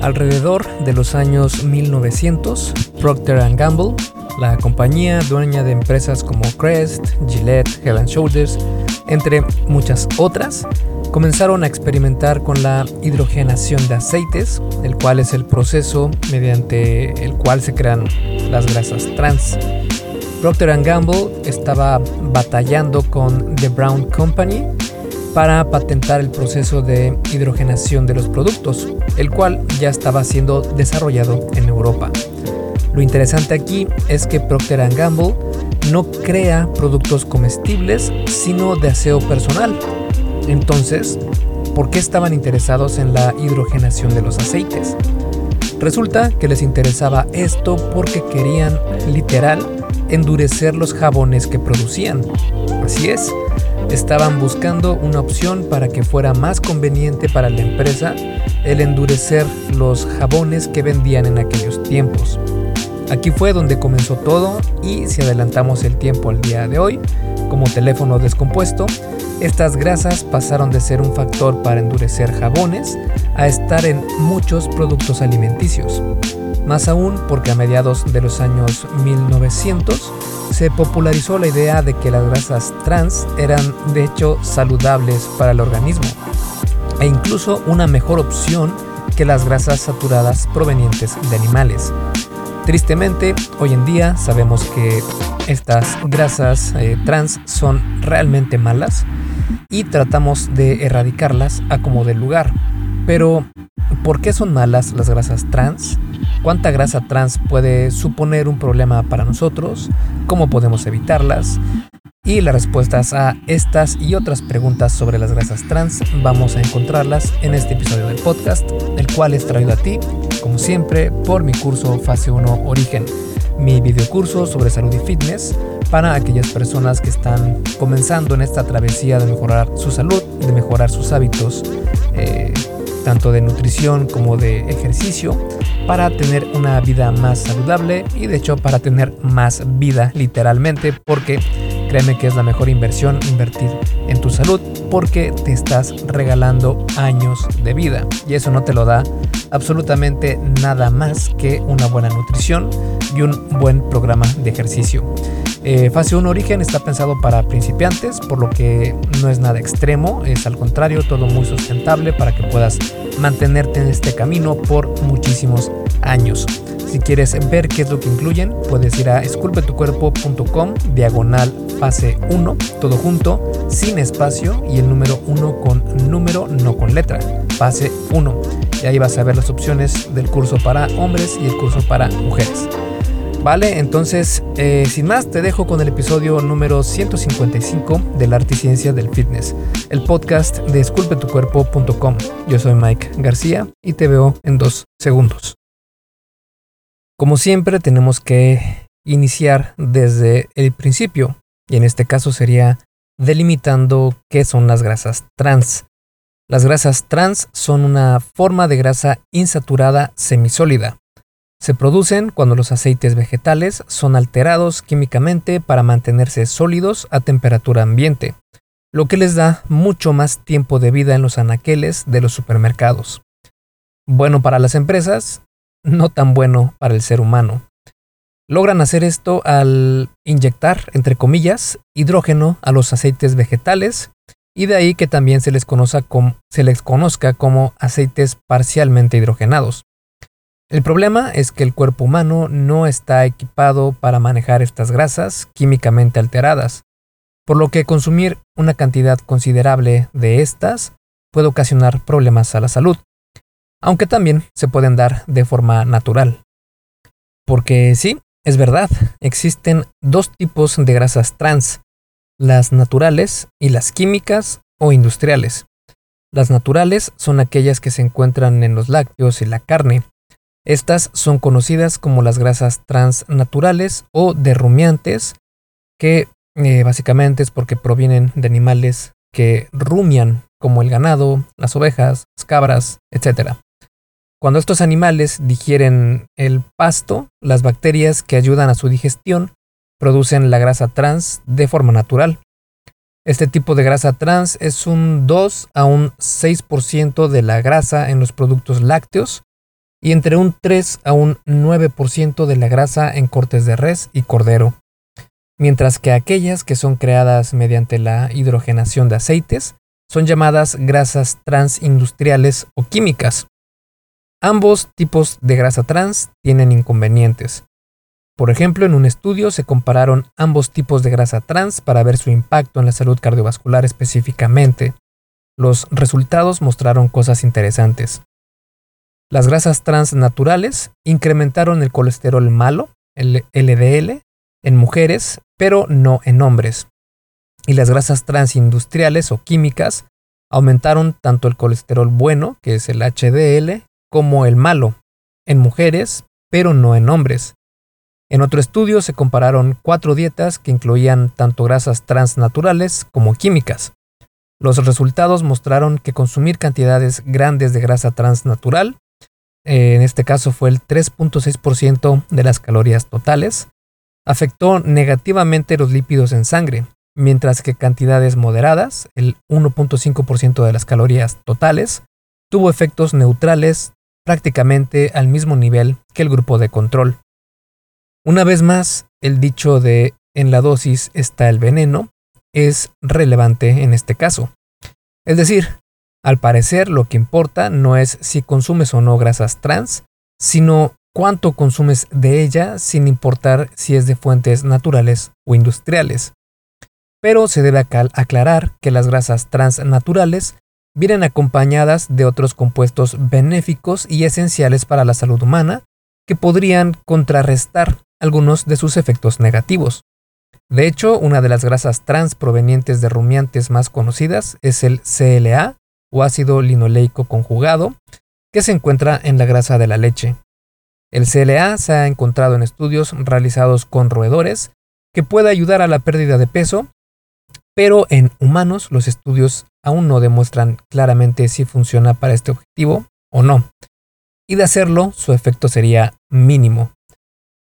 Alrededor de los años 1900, Procter ⁇ Gamble, la compañía dueña de empresas como Crest, Gillette, Head Shoulders, entre muchas otras, comenzaron a experimentar con la hidrogenación de aceites, el cual es el proceso mediante el cual se crean las grasas trans. Procter Gamble estaba batallando con The Brown Company para patentar el proceso de hidrogenación de los productos, el cual ya estaba siendo desarrollado en Europa. Lo interesante aquí es que Procter Gamble no crea productos comestibles, sino de aseo personal. Entonces, ¿por qué estaban interesados en la hidrogenación de los aceites? Resulta que les interesaba esto porque querían, literal, endurecer los jabones que producían. Así es, estaban buscando una opción para que fuera más conveniente para la empresa el endurecer los jabones que vendían en aquellos tiempos. Aquí fue donde comenzó todo y si adelantamos el tiempo al día de hoy, como teléfono descompuesto, estas grasas pasaron de ser un factor para endurecer jabones a estar en muchos productos alimenticios. Más aún porque a mediados de los años 1900 se popularizó la idea de que las grasas trans eran de hecho saludables para el organismo e incluso una mejor opción que las grasas saturadas provenientes de animales. Tristemente, hoy en día sabemos que estas grasas eh, trans son realmente malas y tratamos de erradicarlas a como del lugar. Pero, ¿por qué son malas las grasas trans? ¿Cuánta grasa trans puede suponer un problema para nosotros? ¿Cómo podemos evitarlas? Y las respuestas a estas y otras preguntas sobre las grasas trans vamos a encontrarlas en este episodio del podcast, el cual es traído a ti, como siempre, por mi curso Fase 1 Origen, mi videocurso sobre salud y fitness para aquellas personas que están comenzando en esta travesía de mejorar su salud, de mejorar sus hábitos, eh, tanto de nutrición como de ejercicio, para tener una vida más saludable y de hecho para tener más vida literalmente, porque créeme que es la mejor inversión invertir en tu salud porque te estás regalando años de vida y eso no te lo da absolutamente nada más que una buena nutrición y un buen programa de ejercicio. Eh, fase 1 Origen está pensado para principiantes, por lo que no es nada extremo, es al contrario todo muy sustentable para que puedas mantenerte en este camino por muchísimos años. Si quieres ver qué es lo que incluyen, puedes ir a esculpetucuerpo.com diagonal fase 1, todo junto, sin espacio y el número 1 con número, no con letra, fase 1. Y ahí vas a ver las opciones del curso para hombres y el curso para mujeres. Vale, entonces, eh, sin más, te dejo con el episodio número 155 del Arte y Ciencia del Fitness, el podcast de esculpetucuerpo.com. Yo soy Mike García y te veo en dos segundos. Como siempre, tenemos que iniciar desde el principio, y en este caso sería delimitando qué son las grasas trans. Las grasas trans son una forma de grasa insaturada semisólida se producen cuando los aceites vegetales son alterados químicamente para mantenerse sólidos a temperatura ambiente, lo que les da mucho más tiempo de vida en los anaqueles de los supermercados. Bueno para las empresas, no tan bueno para el ser humano. Logran hacer esto al inyectar, entre comillas, hidrógeno a los aceites vegetales y de ahí que también se les, conozca como aceites parcialmente hidrogenados. El problema es que el cuerpo humano no está equipado para manejar estas grasas químicamente alteradas, por lo que consumir una cantidad considerable de estas puede ocasionar problemas a la salud, aunque también se pueden dar de forma natural. Porque sí, es verdad, existen dos tipos de grasas trans, las naturales y las químicas o industriales. Las naturales son aquellas que se encuentran en los lácteos y la carne, estas son conocidas como las grasas transnaturales o derrumiantes, que eh, básicamente es porque provienen de animales que rumian, como el ganado, las ovejas, las cabras, etc. Cuando estos animales digieren el pasto, las bacterias que ayudan a su digestión producen la grasa trans de forma natural. Este tipo de grasa trans es un 2 a un 6% de la grasa en los productos lácteos y entre un 3 a un 9% de la grasa en cortes de res y cordero, mientras que aquellas que son creadas mediante la hidrogenación de aceites son llamadas grasas transindustriales o químicas. Ambos tipos de grasa trans tienen inconvenientes. Por ejemplo, en un estudio se compararon ambos tipos de grasa trans para ver su impacto en la salud cardiovascular específicamente. Los resultados mostraron cosas interesantes. Las grasas trans naturales incrementaron el colesterol malo, el LDL, en mujeres, pero no en hombres. Y las grasas transindustriales o químicas aumentaron tanto el colesterol bueno, que es el HDL, como el malo, en mujeres, pero no en hombres. En otro estudio se compararon cuatro dietas que incluían tanto grasas transnaturales como químicas. Los resultados mostraron que consumir cantidades grandes de grasa transnatural, eh, en este caso fue el 3.6% de las calorías totales, afectó negativamente los lípidos en sangre, mientras que cantidades moderadas, el 1.5% de las calorías totales, tuvo efectos neutrales prácticamente al mismo nivel que el grupo de control. Una vez más, el dicho de en la dosis está el veneno es relevante en este caso. Es decir, al parecer lo que importa no es si consumes o no grasas trans, sino cuánto consumes de ella sin importar si es de fuentes naturales o industriales. Pero se debe aclarar que las grasas trans naturales vienen acompañadas de otros compuestos benéficos y esenciales para la salud humana que podrían contrarrestar algunos de sus efectos negativos. De hecho, una de las grasas trans provenientes de rumiantes más conocidas es el CLA o ácido linoleico conjugado, que se encuentra en la grasa de la leche. El CLA se ha encontrado en estudios realizados con roedores que puede ayudar a la pérdida de peso, pero en humanos los estudios aún no demuestran claramente si funciona para este objetivo o no. Y de hacerlo, su efecto sería mínimo.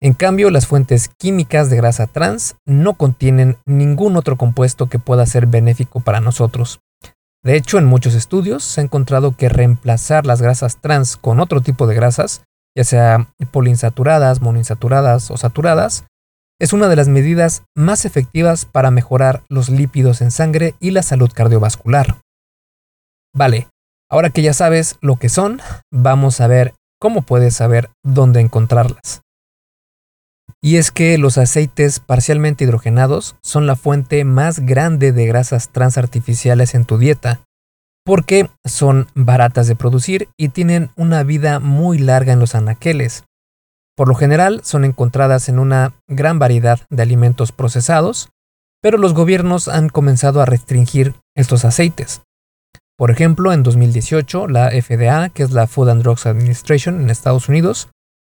En cambio, las fuentes químicas de grasa trans no contienen ningún otro compuesto que pueda ser benéfico para nosotros. De hecho, en muchos estudios se ha encontrado que reemplazar las grasas trans con otro tipo de grasas, ya sea poliinsaturadas, monoinsaturadas o saturadas, es una de las medidas más efectivas para mejorar los lípidos en sangre y la salud cardiovascular. Vale, ahora que ya sabes lo que son, vamos a ver cómo puedes saber dónde encontrarlas. Y es que los aceites parcialmente hidrogenados son la fuente más grande de grasas trans artificiales en tu dieta, porque son baratas de producir y tienen una vida muy larga en los anaqueles. Por lo general son encontradas en una gran variedad de alimentos procesados, pero los gobiernos han comenzado a restringir estos aceites. Por ejemplo, en 2018, la FDA, que es la Food and Drugs Administration en Estados Unidos,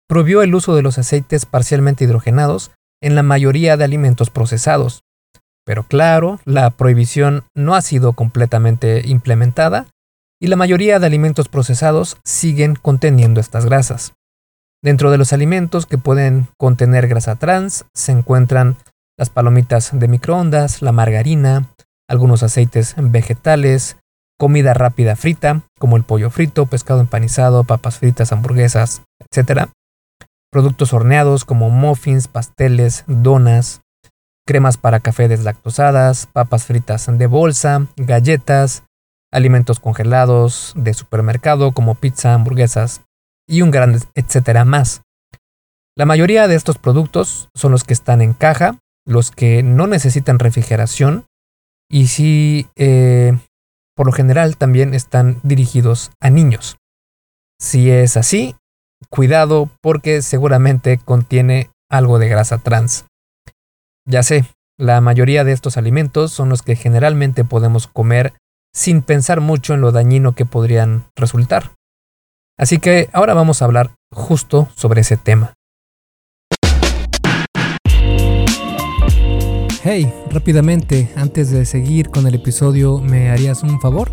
prohibió el uso de los aceites parcialmente hidrogenados en la mayoría de alimentos procesados. Pero claro, la prohibición no ha sido completamente implementada y la mayoría de alimentos procesados siguen conteniendo estas grasas. Dentro de los alimentos que pueden contener grasa trans se encuentran las palomitas de microondas, la margarina, algunos aceites vegetales, comida rápida frita, como el pollo frito, pescado empanizado, papas fritas, hamburguesas, etc productos horneados como muffins, pasteles, donas, cremas para café deslactosadas, papas fritas de bolsa, galletas, alimentos congelados de supermercado como pizza, hamburguesas y un gran etcétera más. La mayoría de estos productos son los que están en caja, los que no necesitan refrigeración y si eh, por lo general también están dirigidos a niños. Si es así, cuidado porque seguramente contiene algo de grasa trans. Ya sé, la mayoría de estos alimentos son los que generalmente podemos comer sin pensar mucho en lo dañino que podrían resultar. Así que ahora vamos a hablar justo sobre ese tema. Hey, rápidamente, antes de seguir con el episodio, ¿me harías un favor?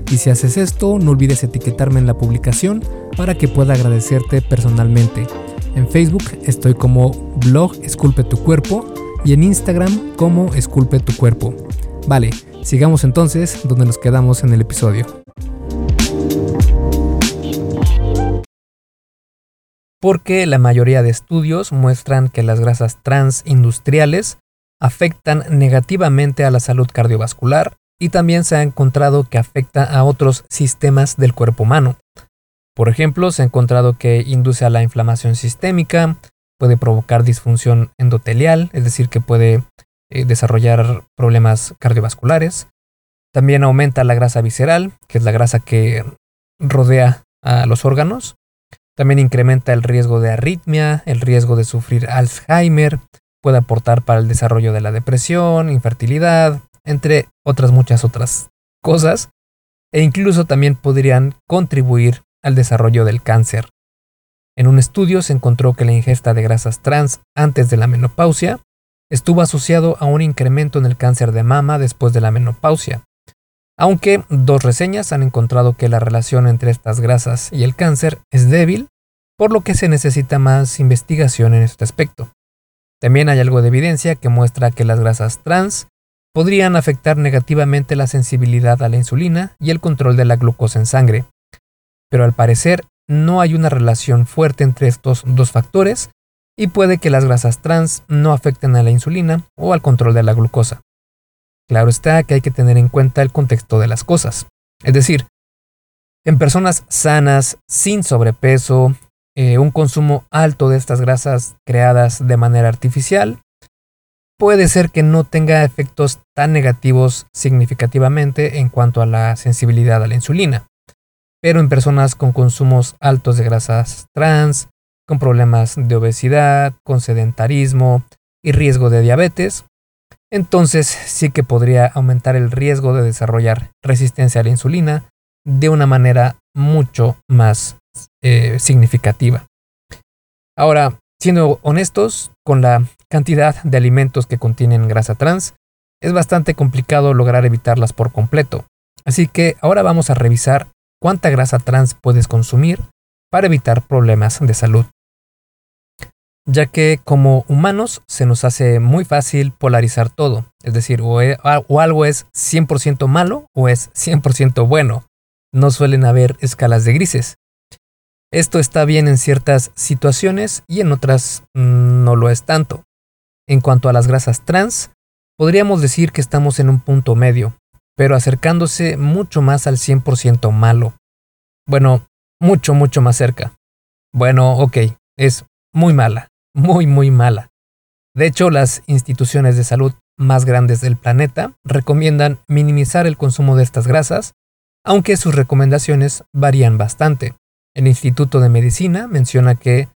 Y si haces esto, no olvides etiquetarme en la publicación para que pueda agradecerte personalmente. En Facebook estoy como blog Esculpe tu cuerpo y en Instagram como Esculpe tu cuerpo. Vale, sigamos entonces donde nos quedamos en el episodio. Porque la mayoría de estudios muestran que las grasas trans industriales afectan negativamente a la salud cardiovascular y también se ha encontrado que afecta a otros sistemas del cuerpo humano. Por ejemplo, se ha encontrado que induce a la inflamación sistémica, puede provocar disfunción endotelial, es decir, que puede eh, desarrollar problemas cardiovasculares. También aumenta la grasa visceral, que es la grasa que rodea a los órganos. También incrementa el riesgo de arritmia, el riesgo de sufrir Alzheimer, puede aportar para el desarrollo de la depresión, infertilidad, entre otras muchas otras cosas, e incluso también podrían contribuir al desarrollo del cáncer. En un estudio se encontró que la ingesta de grasas trans antes de la menopausia estuvo asociado a un incremento en el cáncer de mama después de la menopausia, aunque dos reseñas han encontrado que la relación entre estas grasas y el cáncer es débil, por lo que se necesita más investigación en este aspecto. También hay algo de evidencia que muestra que las grasas trans podrían afectar negativamente la sensibilidad a la insulina y el control de la glucosa en sangre. Pero al parecer no hay una relación fuerte entre estos dos factores y puede que las grasas trans no afecten a la insulina o al control de la glucosa. Claro está que hay que tener en cuenta el contexto de las cosas. Es decir, en personas sanas, sin sobrepeso, eh, un consumo alto de estas grasas creadas de manera artificial puede ser que no tenga efectos tan negativos significativamente en cuanto a la sensibilidad a la insulina. Pero en personas con consumos altos de grasas trans, con problemas de obesidad, con sedentarismo y riesgo de diabetes, entonces sí que podría aumentar el riesgo de desarrollar resistencia a la insulina de una manera mucho más eh, significativa. Ahora, siendo honestos, con la cantidad de alimentos que contienen grasa trans, es bastante complicado lograr evitarlas por completo. Así que ahora vamos a revisar cuánta grasa trans puedes consumir para evitar problemas de salud. Ya que como humanos se nos hace muy fácil polarizar todo, es decir, o, e, algo es 100% malo o es 100% bueno. No suelen haber escalas de grises. Esto está bien en ciertas situaciones y en otras mm, no lo es tanto. En cuanto a las grasas trans, podríamos decir que estamos en un punto medio, pero acercándose mucho más al 100% malo. Bueno, mucho, mucho más cerca. Bueno, ok, es muy mala, muy, muy mala. De hecho, las instituciones de salud más grandes del planeta recomiendan minimizar el consumo de estas grasas, aunque sus recomendaciones varían bastante. El Instituto de Medicina menciona que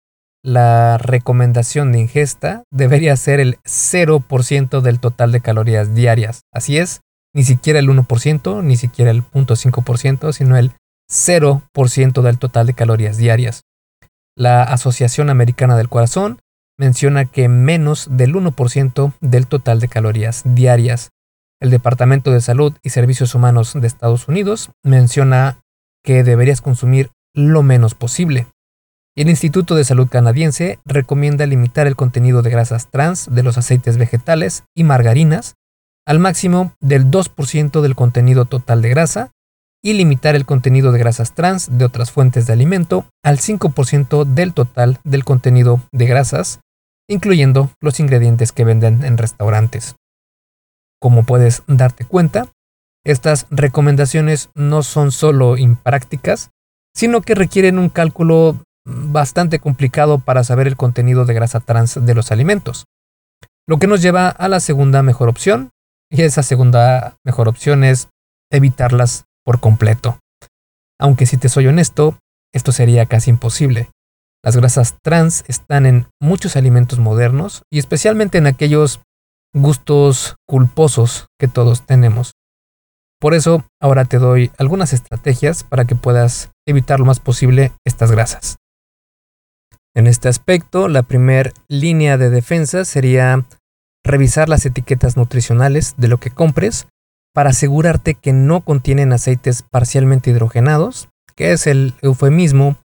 la recomendación de ingesta debería ser el 0% del total de calorías diarias. Así es, ni siquiera el 1%, ni siquiera el 0.5%, sino el 0% del total de calorías diarias. La Asociación Americana del Corazón menciona que menos del 1% del total de calorías diarias. El Departamento de Salud y Servicios Humanos de Estados Unidos menciona que deberías consumir lo menos posible. El Instituto de Salud canadiense recomienda limitar el contenido de grasas trans de los aceites vegetales y margarinas al máximo del 2% del contenido total de grasa y limitar el contenido de grasas trans de otras fuentes de alimento al 5% del total del contenido de grasas, incluyendo los ingredientes que venden en restaurantes. Como puedes darte cuenta, estas recomendaciones no son solo imprácticas, sino que requieren un cálculo bastante complicado para saber el contenido de grasa trans de los alimentos. Lo que nos lleva a la segunda mejor opción, y esa segunda mejor opción es evitarlas por completo. Aunque si te soy honesto, esto sería casi imposible. Las grasas trans están en muchos alimentos modernos y especialmente en aquellos gustos culposos que todos tenemos. Por eso ahora te doy algunas estrategias para que puedas evitar lo más posible estas grasas. En este aspecto, la primera línea de defensa sería revisar las etiquetas nutricionales de lo que compres para asegurarte que no contienen aceites parcialmente hidrogenados, que es el eufemismo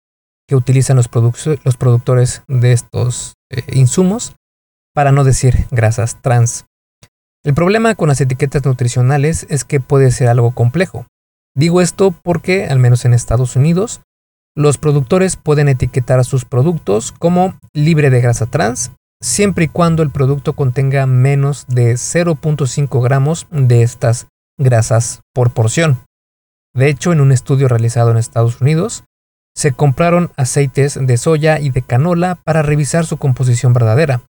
que utilizan los, productores de estos eh, insumos, para no decir grasas trans. El problema con las etiquetas nutricionales es que puede ser algo complejo. Digo esto porque, al menos en Estados Unidos, los productores pueden etiquetar a sus productos como libre de grasa trans, siempre y cuando el producto contenga menos de 0.5 gramos de estas grasas por porción. De hecho, en un estudio realizado en Estados Unidos, se compraron aceites de soya y de canola para revisar su composición verdadera.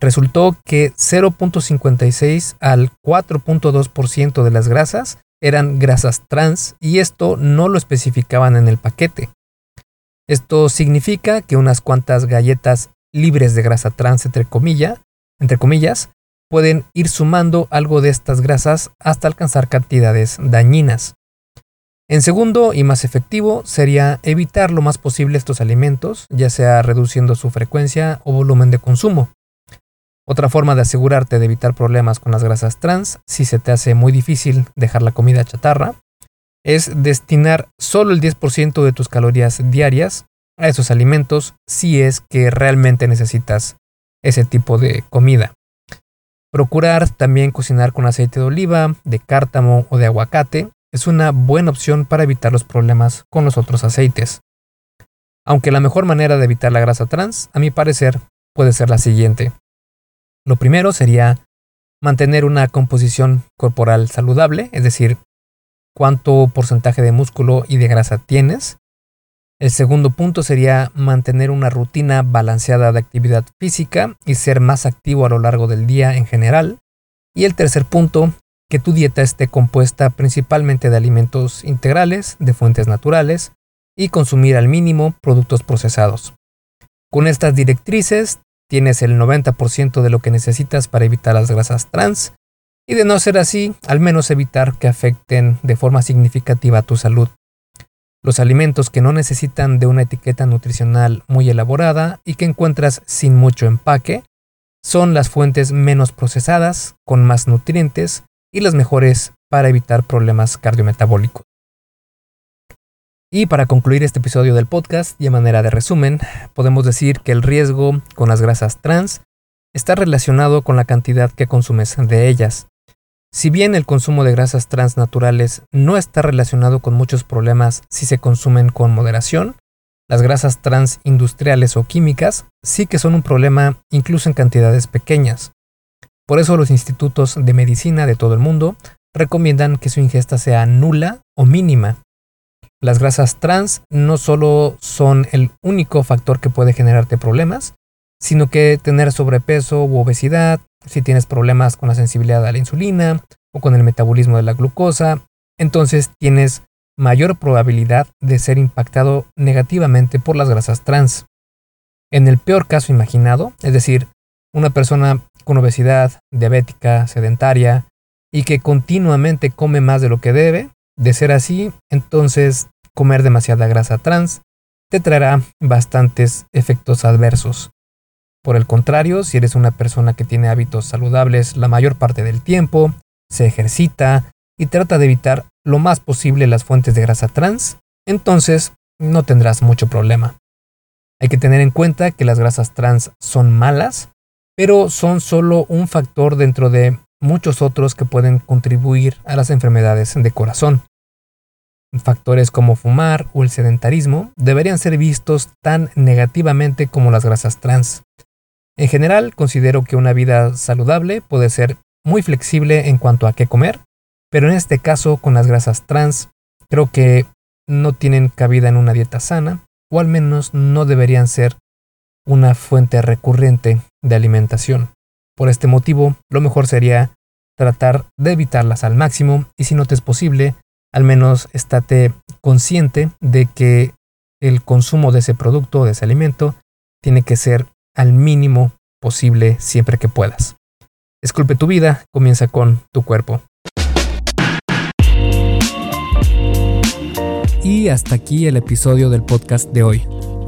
Resultó que 0.56 al 4.2% de las grasas eran grasas trans y esto no lo especificaban en el paquete. Esto significa que unas cuantas galletas libres de grasa trans entre, entre comillas pueden ir sumando algo de estas grasas hasta alcanzar cantidades dañinas. En segundo y más efectivo sería evitar lo más posible estos alimentos, ya sea reduciendo su frecuencia o volumen de consumo. Otra forma de asegurarte de evitar problemas con las grasas trans, si se te hace muy difícil dejar la comida chatarra, es destinar solo el 10% de tus calorías diarias a esos alimentos si es que realmente necesitas ese tipo de comida. Procurar también cocinar con aceite de oliva, de cártamo o de aguacate es una buena opción para evitar los problemas con los otros aceites. Aunque la mejor manera de evitar la grasa trans, a mi parecer, puede ser la siguiente. Lo primero sería mantener una composición corporal saludable, es decir, cuánto porcentaje de músculo y de grasa tienes. El segundo punto sería mantener una rutina balanceada de actividad física y ser más activo a lo largo del día en general. Y el tercer punto que tu dieta esté compuesta principalmente de alimentos integrales, de fuentes naturales, y consumir al mínimo productos procesados. Con estas directrices tienes el 90% de lo que necesitas para evitar las grasas trans, y de no ser así, al menos evitar que afecten de forma significativa tu salud. Los alimentos que no necesitan de una etiqueta nutricional muy elaborada y que encuentras sin mucho empaque son las fuentes menos procesadas, con más nutrientes y las mejores para evitar problemas cardiometabólicos. Y para concluir este episodio del podcast y a manera de resumen, podemos decir que el riesgo con las grasas trans está relacionado con la cantidad que consumes de ellas. Si bien el consumo de grasas trans naturales no está relacionado con muchos problemas si se consumen con moderación, las grasas trans industriales o químicas sí que son un problema incluso en cantidades pequeñas. Por eso los institutos de medicina de todo el mundo recomiendan que su ingesta sea nula o mínima. Las grasas trans no solo son el único factor que puede generarte problemas, sino que tener sobrepeso u obesidad, si tienes problemas con la sensibilidad a la insulina o con el metabolismo de la glucosa, entonces tienes mayor probabilidad de ser impactado negativamente por las grasas trans. En el peor caso imaginado, es decir, una persona con obesidad, diabética, sedentaria y que continuamente come más de lo que debe, de ser así, entonces comer demasiada grasa trans te traerá bastantes efectos adversos. Por el contrario, si eres una persona que tiene hábitos saludables la mayor parte del tiempo, se ejercita y trata de evitar lo más posible las fuentes de grasa trans, entonces no tendrás mucho problema. Hay que tener en cuenta que las grasas trans son malas pero son solo un factor dentro de muchos otros que pueden contribuir a las enfermedades de corazón. Factores como fumar o el sedentarismo deberían ser vistos tan negativamente como las grasas trans. En general, considero que una vida saludable puede ser muy flexible en cuanto a qué comer, pero en este caso con las grasas trans creo que no tienen cabida en una dieta sana, o al menos no deberían ser una fuente recurrente de alimentación. Por este motivo, lo mejor sería tratar de evitarlas al máximo y si no te es posible, al menos estate consciente de que el consumo de ese producto, de ese alimento, tiene que ser al mínimo posible siempre que puedas. Esculpe tu vida, comienza con tu cuerpo. Y hasta aquí el episodio del podcast de hoy.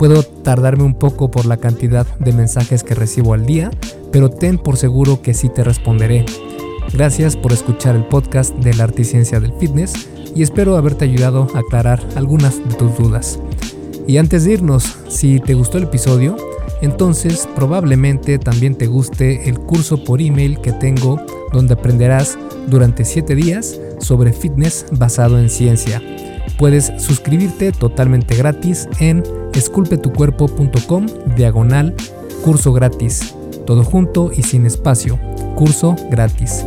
Puedo tardarme un poco por la cantidad de mensajes que recibo al día, pero ten por seguro que sí te responderé. Gracias por escuchar el podcast de la Articiencia del Fitness y espero haberte ayudado a aclarar algunas de tus dudas. Y antes de irnos, si te gustó el episodio, entonces probablemente también te guste el curso por email que tengo donde aprenderás durante 7 días sobre fitness basado en ciencia. Puedes suscribirte totalmente gratis en esculpetucuerpo.com diagonal curso gratis. Todo junto y sin espacio. Curso gratis.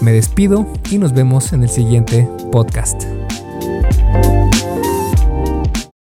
Me despido y nos vemos en el siguiente podcast.